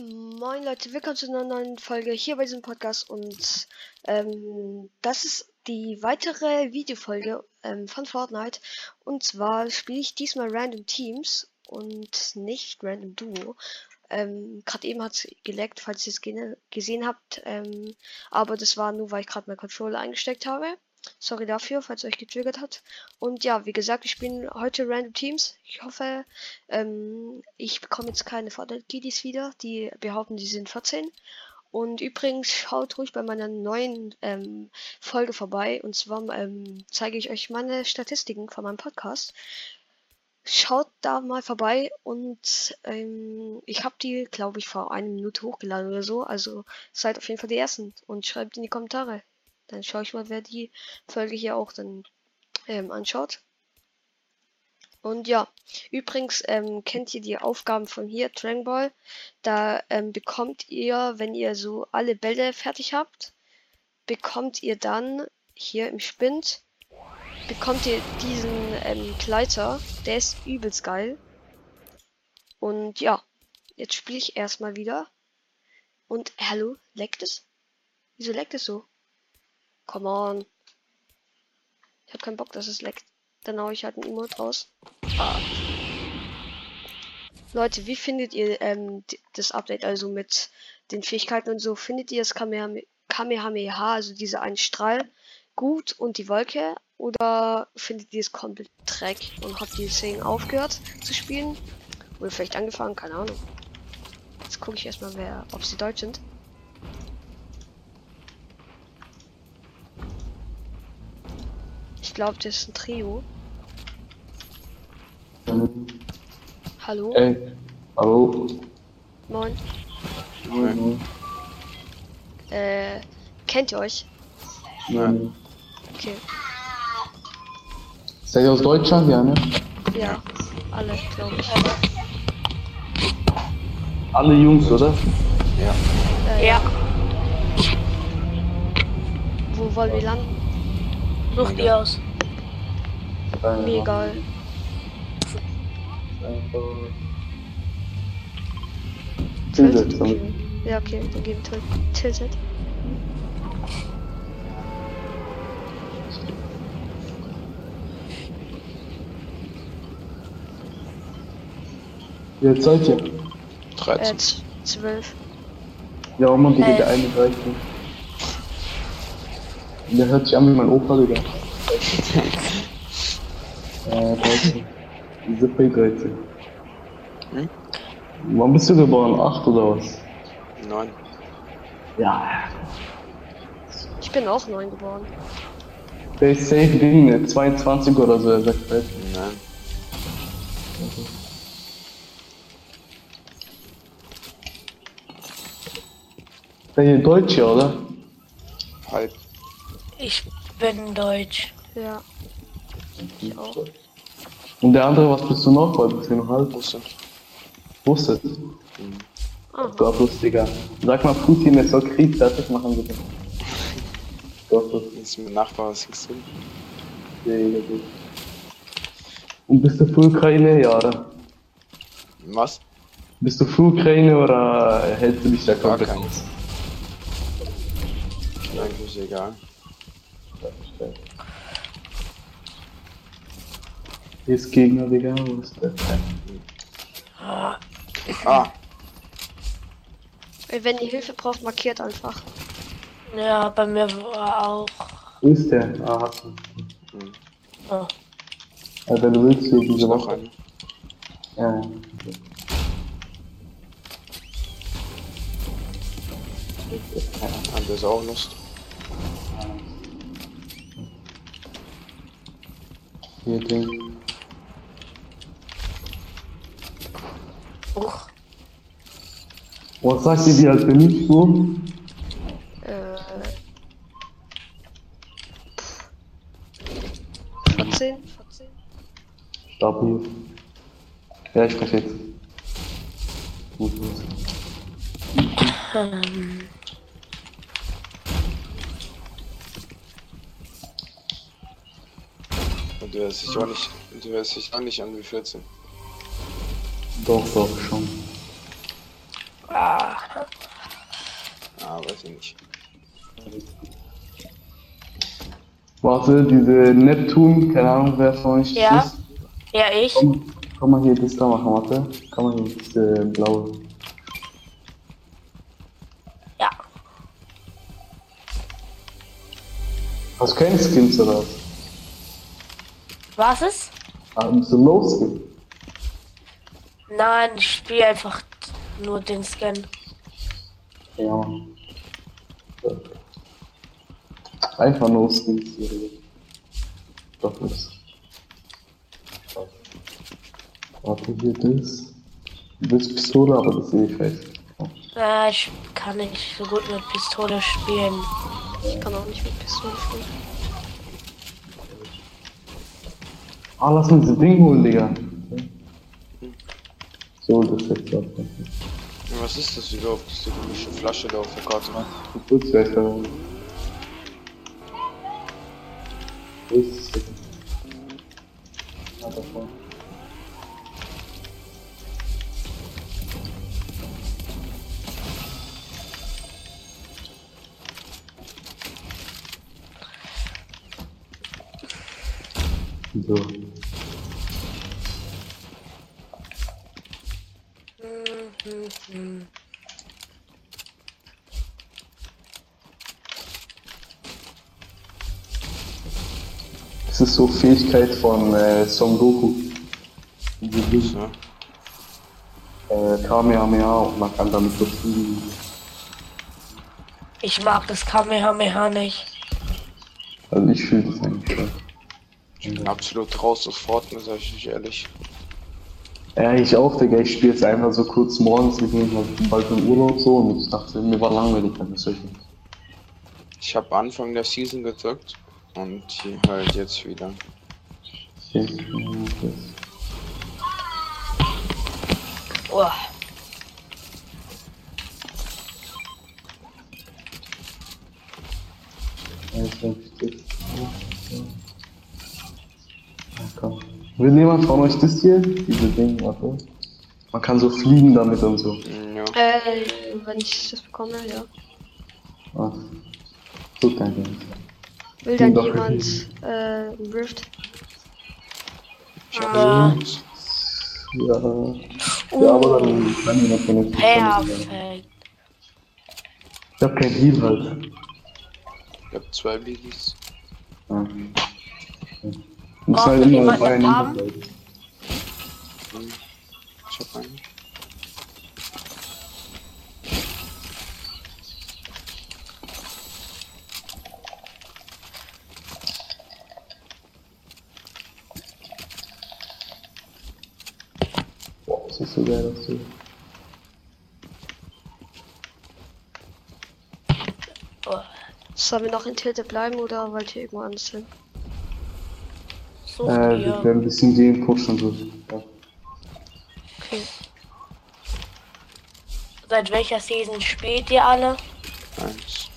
Moin Leute, willkommen zu einer neuen Folge hier bei diesem Podcast und ähm, das ist die weitere Videofolge ähm, von Fortnite und zwar spiele ich diesmal Random Teams und nicht Random Duo. Ähm, gerade eben hat es geleckt, falls ihr es gesehen habt, ähm, aber das war nur, weil ich gerade meinen Controller eingesteckt habe. Sorry dafür, falls euch getriggert hat. Und ja, wie gesagt, ich spiele heute Random Teams. Ich hoffe, ähm, ich bekomme jetzt keine Fortnite-Kiddies wieder, die behaupten, die sind 14. Und übrigens, schaut ruhig bei meiner neuen ähm, Folge vorbei. Und zwar ähm, zeige ich euch meine Statistiken von meinem Podcast. Schaut da mal vorbei und ähm, ich habe die, glaube ich, vor einer Minute hochgeladen oder so. Also seid auf jeden Fall die Ersten und schreibt in die Kommentare. Dann schaue ich mal, wer die Folge hier auch dann ähm, anschaut. Und ja, übrigens ähm, kennt ihr die Aufgaben von hier, Dragon Ball. Da ähm, bekommt ihr, wenn ihr so alle Bälle fertig habt, bekommt ihr dann hier im Spind, bekommt ihr diesen ähm, Gleiter. Der ist übelst geil. Und ja, jetzt spiele ich erstmal wieder. Und hallo, leckt es? Wieso leckt es so? Come on. Ich habe keinen Bock, dass es leckt. Dann hau ich halt ein Emote raus. Ah. Leute, wie findet ihr ähm, das Update also mit den Fähigkeiten und so? Findet ihr das Kamehameha, also diese einen Strahl, gut und die Wolke? Oder findet ihr es komplett Dreck und habt ihr deswegen aufgehört zu spielen? Oder vielleicht angefangen? Keine Ahnung. Jetzt gucke ich erstmal, wer, ob sie deutsch sind. Glaube, das ist ein Trio. Mhm. Hallo? Ey, hallo. Moin. Moin. Äh, kennt ihr euch? Nein. Okay. Seid ihr aus Deutschland, ja, ne? Ja, alle, glaube ich. Alle Jungs, oder? Ja. Äh, ja. Wo wollen wir landen? Such die aus. Mir egal. Tilted. Ja, okay, dann geben wir Tilted. Wie alt seid ihr? 13. Äh, 12. Ja, Mann, Digga, Äh. der eine 13. Der hört sich an wie mein Opa, Digga. äh, 13. Diese P13. Hm? Wann bist du geboren? 8 oder was? 9. Ja. Ich bin auch 9 geboren. Der ist safe Ding, ne? 22 oder so, er sagt halt. Nein. Der hier Deutsche, oder? Halb. Ich bin Deutsch. Ja. Ich auch. Und der andere, was bist du noch? Weil bist du noch halb? Russe. Russisch. Aha. Gott, lustiger. Sag mal, Putin, er soll Krieg fertig machen, bitte. Gott, das Jetzt mit Nachbar was ist drin. Digga, gut. Und bist du für Ukraine, ja, oder? Was? Bist du für Ukraine oder hältst du dich da Gar komplett keins. Eigentlich egal. Hier ist Gegner, Digga, wo ist der? Ah, Wenn ihr Hilfe braucht, markiert einfach. Ja, bei mir war auch. Wo ist der? Ah, hast du. Oh. Ja, wenn du willst, hier ist diese noch Woche. ein. Ja. Ah, der ist auch Lust. Hier, Ding. Uch. Was sagt ihr, bin ich so? Äh. pff. 14? 14? Stabil. Ja, ich spreche jetzt. Gut, gut. Ähm, Und der ist sich auch nicht, der hört sich auch nicht an wie 14. Doch, doch, schon. ah, bin ich. Warte, diese Neptun, keine Ahnung, wer von euch Ja. ist. Ja, ich. Komm, komm mal hier das da machen, warte. Komm mal hier, das äh, blaue. Ja. Hast du keine Skins oder was? Was ist? Ah, bist du Low Skin? Nein, ich spiele einfach nur den Scan. Ja. Ja. Einfach No Skins hier. Doch ist. Warte, hier das. Du willst Pistole, aber das sehe ich fest. Äh, ich kann nicht so gut mit Pistole spielen. Ich kann auch nicht mit Pistolen spielen. Ah, lass uns das Ding holen, Digga. So, das ist jetzt was. Ist das überhaupt? Das ist die komische Flasche da auf der Karte. Du kurz besser. Wo ist es denn? Das ist so Fähigkeit von äh, Son Goku. So. Äh, Kamehameha und man kann damit so fliegen. Ich mag das Kamehameha nicht. Also ich fühle das eigentlich schon. Ich bin absolut raus aus Fortnite, sag ich euch ehrlich. Ja, ich auch, Digga. Ich spiele jetzt einfach so kurz morgens, gehen halt bald in Urlaub so und ich dachte, mir war langweilig, dann ist euch nicht. Ich habe Anfang der Season gezockt und hier halt jetzt wieder. Oh, Komm. Will jemand von euch das hier? Diese Ding, warte. Man kann so fliegen damit und so. Ja. Äh, wenn ich das bekomme, ja. So kein Ding. Will dann Doch, jemand äh, Rift? Ich hab Ah. Ja. Ja, aber dann kann jemand von euch. perfekt. Ich hab kein Heal halt. Ich hab zwei Biggies. Ja. Muss halt noch immer einen bleiben. Hm. Ich hab einen. Boah, das so. Oh, Sollen wir noch in Tilted bleiben oder wollt ihr irgendwo anders hin? such Äh, wir werden ein bisschen gehen, pushen so. Ja. Okay. Seit welcher Season spielt ihr alle? Eins.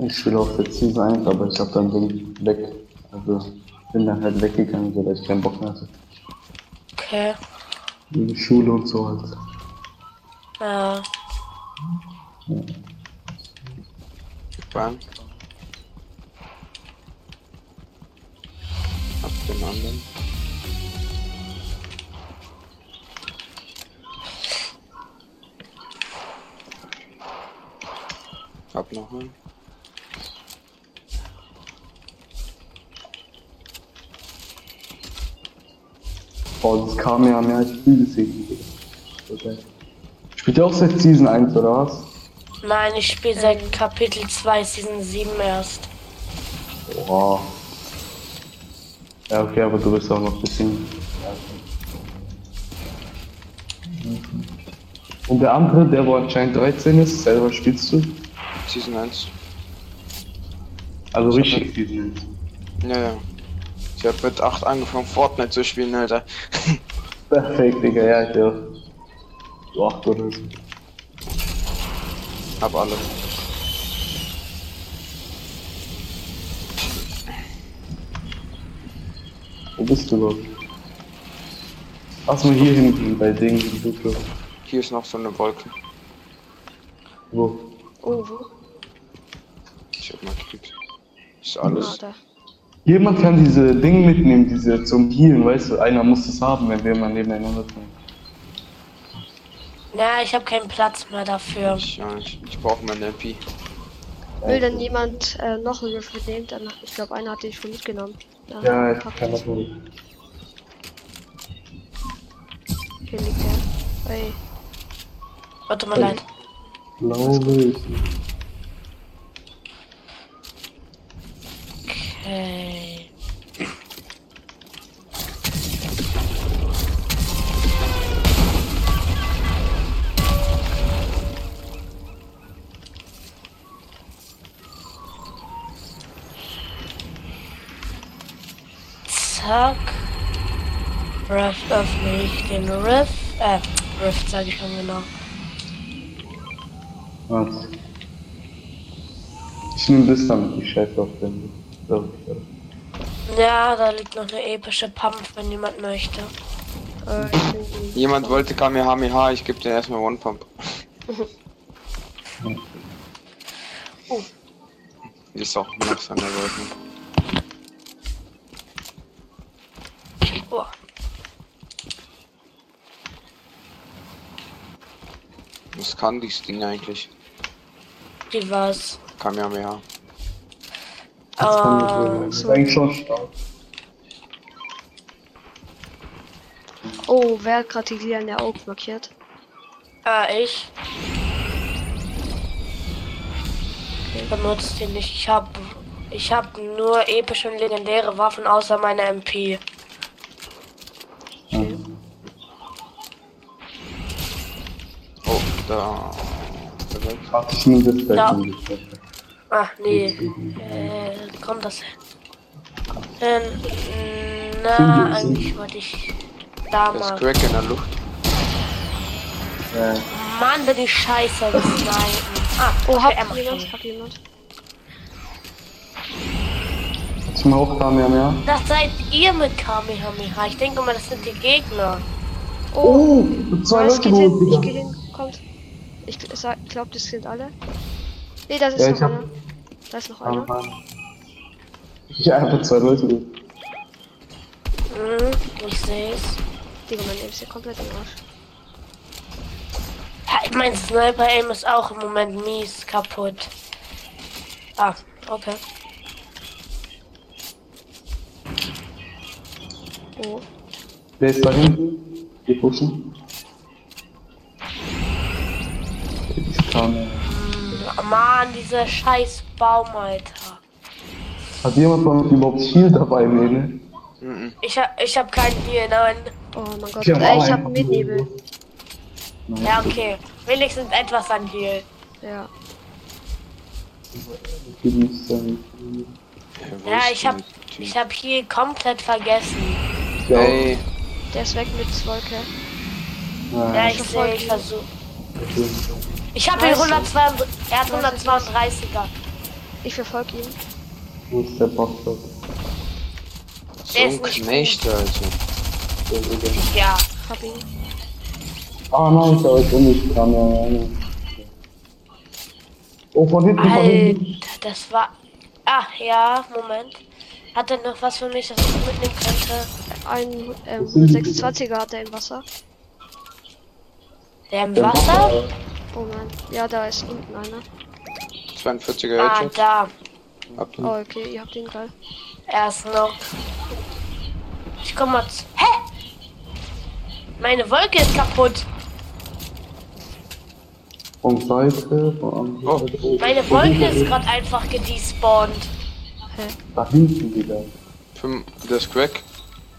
Ich spiele auf der Season 1, aber ich hab dann Ding weg. Also bin dann halt weggegangen, dass ich keinen Bock mehr hatte. Okay. In die Schule und so halt. Äh, Bang. Hab den anderen. Hab noch einen. Boah, das kam ja mehr als viel deswegen. Okay. Spielt ihr auch seit Season 1 oder was? nein, ich spiele seit Kapitel 2 Season 7 erst. Boah. Ja, okay, aber du bist auch noch ein bisschen. Und der andere, der wo anscheinend 13 ist, selber spielst du? Season 1. Also richtig Season 1. Ja, ja. Ich hab mit 8 angefangen Fortnite zu spielen, Alter. Perfekt, Digga, ja, ich auch. So 8 oder so. Hab alle. Wo bist du überhaupt? Lass mal hier hinten bei Dingen, Duplo. Hier ist noch so eine Wolke. Wo? Oh, wo? Ich hab markiert. Ist Ah, alles. da. Jemand kann diese Dinge mitnehmen, diese zum Healen, weißt du? Einer muss es haben, wenn wir mal nebeneinander sind. Na, ich habe keinen Platz mehr dafür. Ich, ja, ich, ich brauche meine MP. Will denn jemand äh, noch einen Riff mitnehmen? Dann, ich glaube, einer hat den schon mitgenommen. Ja, ich pack kann das wohl. Hier liegt er. Ey, Warte mal leid. Glaube ich. Okay. Zack. Riff öffne ich den Riff. Äh, Riff sage ich schon genau. Was? Ich nehme das damit, ich scheiße auf den. Ja, da liegt noch eine epische Pump, wenn jemand möchte. Jemand wollte Kamehameha, ich gebe dir erstmal One Pump. Oh. Ist auch nach seiner Leuten. Oh. Was kann dieses Ding eigentlich? Die war's. Kamehameha. Das ist eigentlich schon stark. Oh, wer hat gerade die Lia in der Oak markiert? äh, ich. Benutzt die nicht. Ich hab, ich hab nur epische und legendäre Waffen außer meiner MP. Ja. Oh, da. Perfekt. Ich das. Ach nee. Äh, kommt das hin? Ähm, na, ich eigentlich wollte ich da ist mal. Crack in der Luft. Ja. Mann, bin ich scheiße gesnipen. Ah, Oh, okay, hab er jemand? Hab jemand? Mir auch Kamehameha? Das seid ihr mit Kamehameha. Ich denke mal, das sind die Gegner. Oh, zwei Was Leute Ich geh hin. Kommt. Ich glaube, das sind alle. Nee, das ist Ja, noch ich hab- einer. Da ist noch einer. Ah. Ich hab einfach zwei Leute. Mhm, ich seh's. Digga, mein Aim ist ja komplett im Arsch. Ja, Mein Sniper-Aim ist auch im Moment mies kaputt. Ah, okay. Oh. Der ist da hinten. Wir pushen. Ich kann. Mann, dieser scheiß Baum, Alter. Hat jemand von euch überhaupt Shield dabei, Mene? Mhm. Ich hab, ich hab keinen Heal, nein. Oh mein Gott. Ich hab Äh, ich hab einen. einen Nebel. Nein, Ja, okay. Wenigstens etwas an Heal. Ja. ich Ja, ich hab, ich hab Heal komplett vergessen. Ja, Ey, Der ist weg mit Wolke. ja, Ja, ich verfolg sehe, ich ihn. versuch. Ich hab ihn Nice. 132, er hat 132er. Ich verfolge ihn. Wo ist der Bastard? so Der ein ist nicht Knecht, Alter. Digga. Ja. Hab ihn. Ah nein, da ist nicht dran, ja, ja. Oh, von hinten, von hinten. Alter, das war. Ah, ja, Moment. Hat er noch was für mich, das ich mitnehmen könnte? Ein ähm, Das sind die- 126er hat er im Wasser. Der im Wasser? Oh. Ja, da ist unten einer. 42er Ah, Headshot. da. Ab Oh, okay, ihr habt ihn geil. Er ist noch. Ich komm mal zu. Hä? Meine Wolke ist kaputt. Von Seite, von Oh. Meine Wolke ist gerade einfach gedespawnt. Da hinten wieder. Fünf, der ist Crack.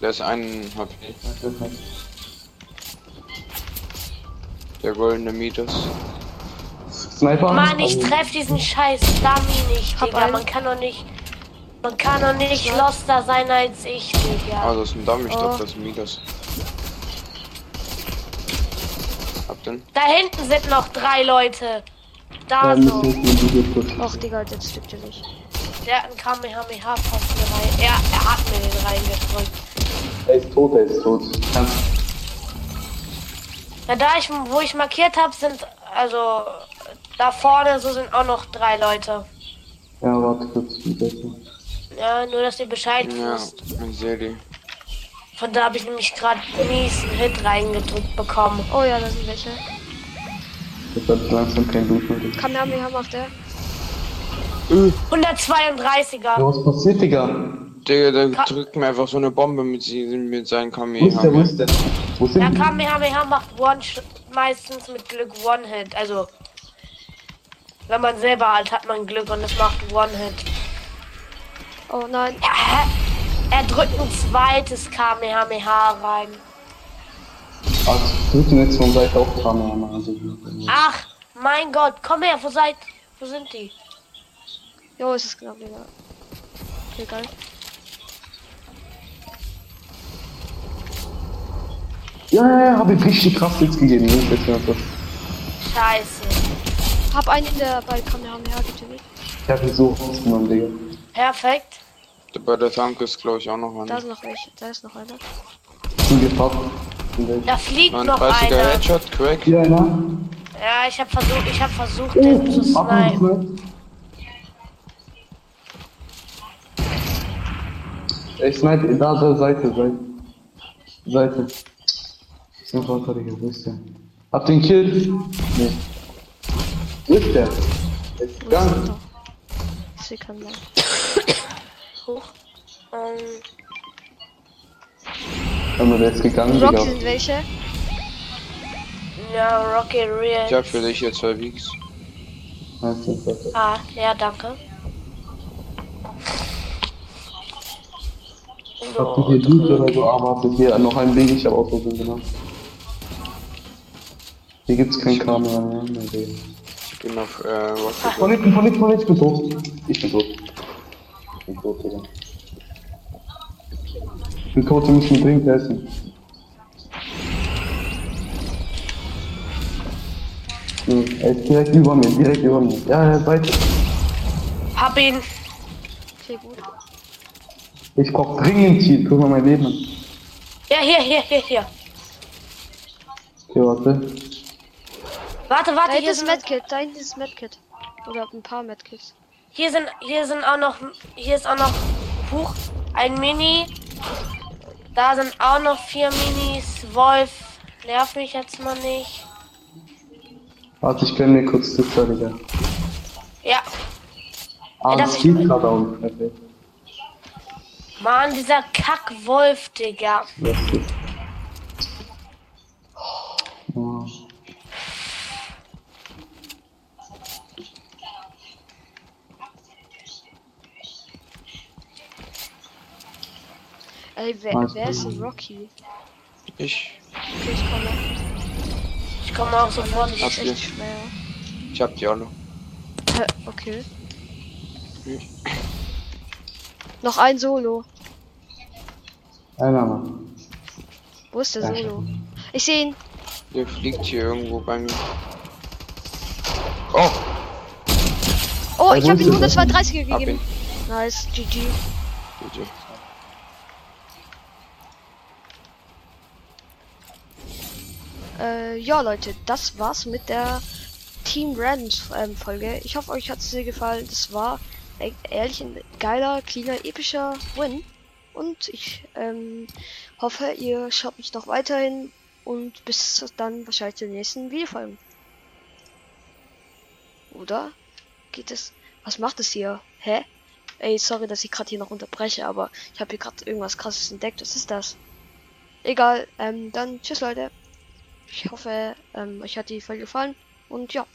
Der ist ein HP. Der goldene Midas. Sniper? Mann, ich treff diesen scheiß Dummy nicht, Digga. Man kann doch nicht. Man kann doch nicht loster sein als ich, Digga. Ah, das ist ein Damm, ich Oh. dachte, das ist ein Midas. Hab den. Da hinten sind noch drei Leute. Da Ja, so. Och, Digga, jetzt stimmt er nicht. Der hat einen Kamehameha fast mir rein. Ja, er hat mir den reingedrückt. Er ist tot, er ist tot. Kannst Ja, da ich, wo ich markiert habe, sind also Da vorne so sind auch noch drei Leute. Ja, warte kurz. bitte. Ja, nur dass ihr Bescheid Ja, wisst. ich sehe die. Von da habe ich nämlich gerade einen miesen Hit reingedrückt bekommen. Oh ja, da sind welche. Hat ich langsam kein Blut mehr. Kamehameha macht er. 132er. Ja, was passiert, Digga? Digga, der Ka- drückt mir einfach so eine Bombe mit, sie- mit seinen Wo ist der, wo Kamehameha. ist der? Ja? Kamehameha macht One Sh- meistens mit Glück One-Hit. Also, wenn man selber halt hat man Glück und es macht One-Hit. Oh nein. Hä? er drückt ein zweites Kamehameha rein. Ach, drücken jetzt von Seite auch Kamera mal. Also, Ach, mein Gott, komm her, wo seid, wo sind die? Jo, es ist knapp, Digga. Okay, geil. Ja, ja, ja, hab ich richtig krass jetzt gegeben. Ne? Scheiße. Hab einen in der bei Kamehameha getötet. Ich hab ihn so rausgenommen, Digga. Perfekt. Bei der Tank ist, glaube ich, auch noch Da einer. ist noch welche. Da ist noch einer. Der- Da fliegt noch 39er einer. Headshot, Crack. Hier einer. Ja, ich habe versucht, ich habe versucht, den zu Oh, snipen. Ich snipe da, da, Seite, Seite. Seite. Ist ein Vater, Digga, wo ist der? Hab den Kill? Nee. Wo ist der? Der ist gegangen. Ich mehr. Hoch. Ähm, Aber der ist gegangen, Rock sind welche. ja, Rocky Real. Ich hab für dich jetzt zwei Weeks. Ah, ja, danke. Habt ihr hier Loot oder so? Ah, warte, hier noch ein Weg, ich hab auch so gemacht. Hier gibt's kein Kamera mehr. Ich bin auf äh, Rocket. Von hinten, von hinten, von hinten, ich bin tot. Ich bin tot. Ich bin tot, Digga. Ich bin tot, du musst mir dringend helfen. So, er ist direkt über mir, direkt über mir. Ja, ja, weiter. Hab ihn. Okay, gut. Ich brauch dringend Heal, guck mal mein Leben an. Ja, hier, hier, hier, hier. Okay, warte. Warte, Da warte, hinten hier ist sind, Medkit. Da hinten ist Medkit. Oder ein paar Medkits. hier sind, hier sind auch noch, hier ist auch noch, Huch, ein Mini. Da sind auch noch vier Minis. Wolf, nerv mich jetzt mal nicht. Warte, ich gönn mir kurz Twitter, Digga. Ja, Ah, das ich- geht gerade auf. Okay. Mann, dieser Kackwolf, Digga. Das Ey, wer, wer ist Rocky? Ich, Okay, ich komme. Ich komme auch sofort. Das ist echt schwer. ich hab die alle. Hä, Okay. Hm. Noch ein Solo. Einer noch. Wo ist der Ja, Solo? Ich sehe ihn. Der fliegt hier irgendwo bei mir. Oh, Oh, ich habe ihm er? 132 hab gegeben. Nice, GG. Äh, ja, Leute, das war's mit der Team Randoms ähm, Folge. Ich hoffe, euch hat's sehr gefallen. Das war e ehrlich ein geiler, cleaner, epischer Win. Und ich ähm, hoffe, ihr schaut mich noch weiterhin und bis dann wahrscheinlich zur nächsten Videofolge. Oder? Geht es? Was macht es hier? Hä? Ey, sorry, dass ich gerade hier noch unterbreche, aber ich habe hier gerade irgendwas krasses entdeckt. Was ist das? Egal, ähm, dann tschüss Leute. Ich hoffe, ähm, euch hat die Folge gefallen und ja,